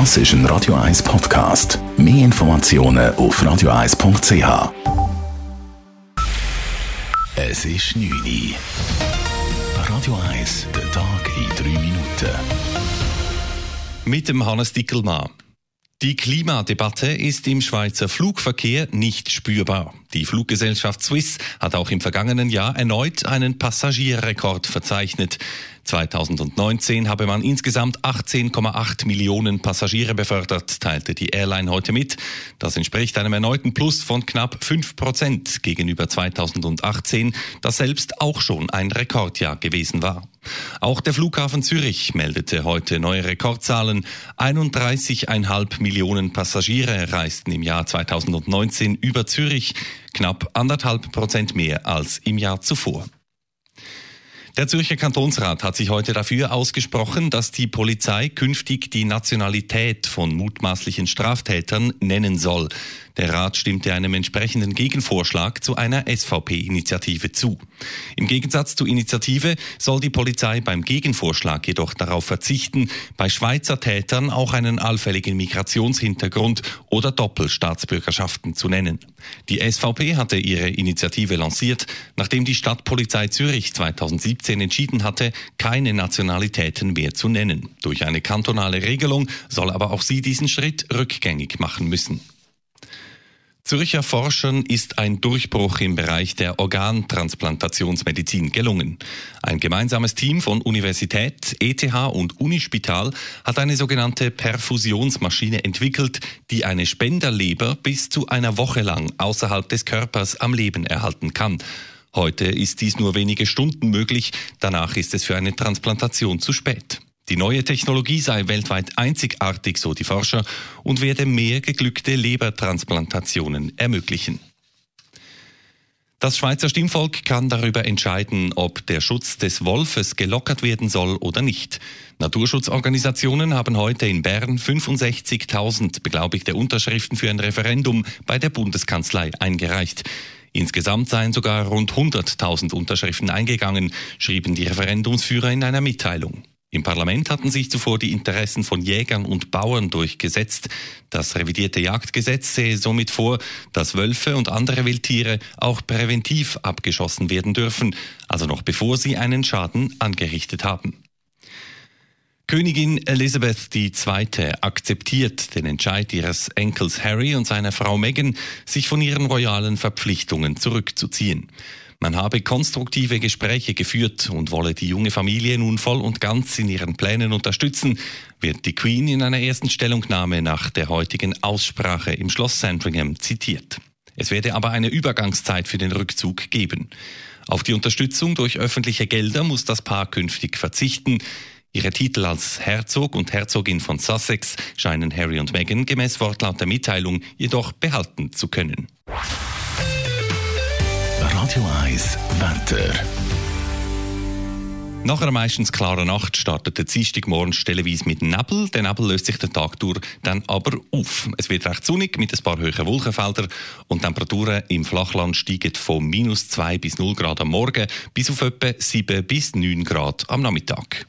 Das ist ein Radio 1 Podcast. Mehr Informationen auf radio1.ch. Es ist 9 Uhr. Radio 1, der Tag in 3 Minuten. Mit dem Hannes Dickelmann. Die Klimadebatte ist im Schweizer Flugverkehr nicht spürbar. Die Fluggesellschaft Swiss hat auch im vergangenen Jahr erneut einen Passagierrekord verzeichnet. 2019 habe man insgesamt 18,8 Millionen Passagiere befördert, teilte die Airline heute mit. Das entspricht einem erneuten Plus von knapp 5 Prozent gegenüber 2018, das selbst auch schon ein Rekordjahr gewesen war. Auch der Flughafen Zürich meldete heute neue Rekordzahlen. 31,5 Millionen Passagiere reisten im Jahr 2019 über Zürich, knapp anderthalb Prozent mehr als im Jahr zuvor. Der Zürcher Kantonsrat hat sich heute dafür ausgesprochen, dass die Polizei künftig die Nationalität von mutmaßlichen Straftätern nennen soll. Der Rat stimmte einem entsprechenden Gegenvorschlag zu einer SVP-Initiative zu. Im Gegensatz zur Initiative soll die Polizei beim Gegenvorschlag jedoch darauf verzichten, bei Schweizer Tätern auch einen allfälligen Migrationshintergrund oder Doppelstaatsbürgerschaften zu nennen. Die SVP hatte ihre Initiative lanciert, nachdem die Stadtpolizei Zürich 2017 entschieden hatte, keine Nationalitäten mehr zu nennen. Durch eine kantonale Regelung soll aber auch sie diesen Schritt rückgängig machen müssen. Zürcher Forschern ist ein Durchbruch im Bereich der Organtransplantationsmedizin gelungen. Ein gemeinsames Team von Universität, ETH und Unispital hat eine sogenannte Perfusionsmaschine entwickelt, die eine Spenderleber bis zu einer Woche lang außerhalb des Körpers am Leben erhalten kann. Heute ist dies nur wenige Stunden möglich, danach ist es für eine Transplantation zu spät. Die neue Technologie sei weltweit einzigartig, so die Forscher, und werde mehr geglückte Lebertransplantationen ermöglichen. Das Schweizer Stimmvolk kann darüber entscheiden, ob der Schutz des Wolfes gelockert werden soll oder nicht. Naturschutzorganisationen haben heute in Bern 65.000 beglaubigte Unterschriften für ein Referendum bei der Bundeskanzlei eingereicht. Insgesamt seien sogar rund 100.000 Unterschriften eingegangen, schrieben die Referendumsführer in einer Mitteilung. Im Parlament hatten sich zuvor die Interessen von Jägern und Bauern durchgesetzt. Das revidierte Jagdgesetz sehe somit vor, dass Wölfe und andere Wildtiere auch präventiv abgeschossen werden dürfen, also noch bevor sie einen Schaden angerichtet haben. Königin Elizabeth II. akzeptiert den Entscheid ihres Enkels Harry und seiner Frau Meghan, sich von ihren royalen Verpflichtungen zurückzuziehen. Man habe konstruktive Gespräche geführt und wolle die junge Familie nun voll und ganz in ihren Plänen unterstützen, wird die Queen in einer ersten Stellungnahme nach der heutigen Aussprache im Schloss Sandringham zitiert. Es werde aber eine Übergangszeit für den Rückzug geben. Auf die Unterstützung durch öffentliche Gelder muss das Paar künftig verzichten. Ihre Titel als Herzog und Herzogin von Sussex scheinen Harry und Meghan gemäß Wortlaut der Mitteilung jedoch behalten zu können. Radio 1 Wetter. Nach einer meistens klaren Nacht startet der Dienstagmorgen stellenweise mit Nebel. Der Nebel löst sich den Tag durch dann aber auf. Es wird recht sonnig mit ein paar hohen Wolkenfeldern und Temperaturen im Flachland steigen von minus 2 bis 0 Grad am Morgen bis auf etwa 7 bis 9 Grad am Nachmittag.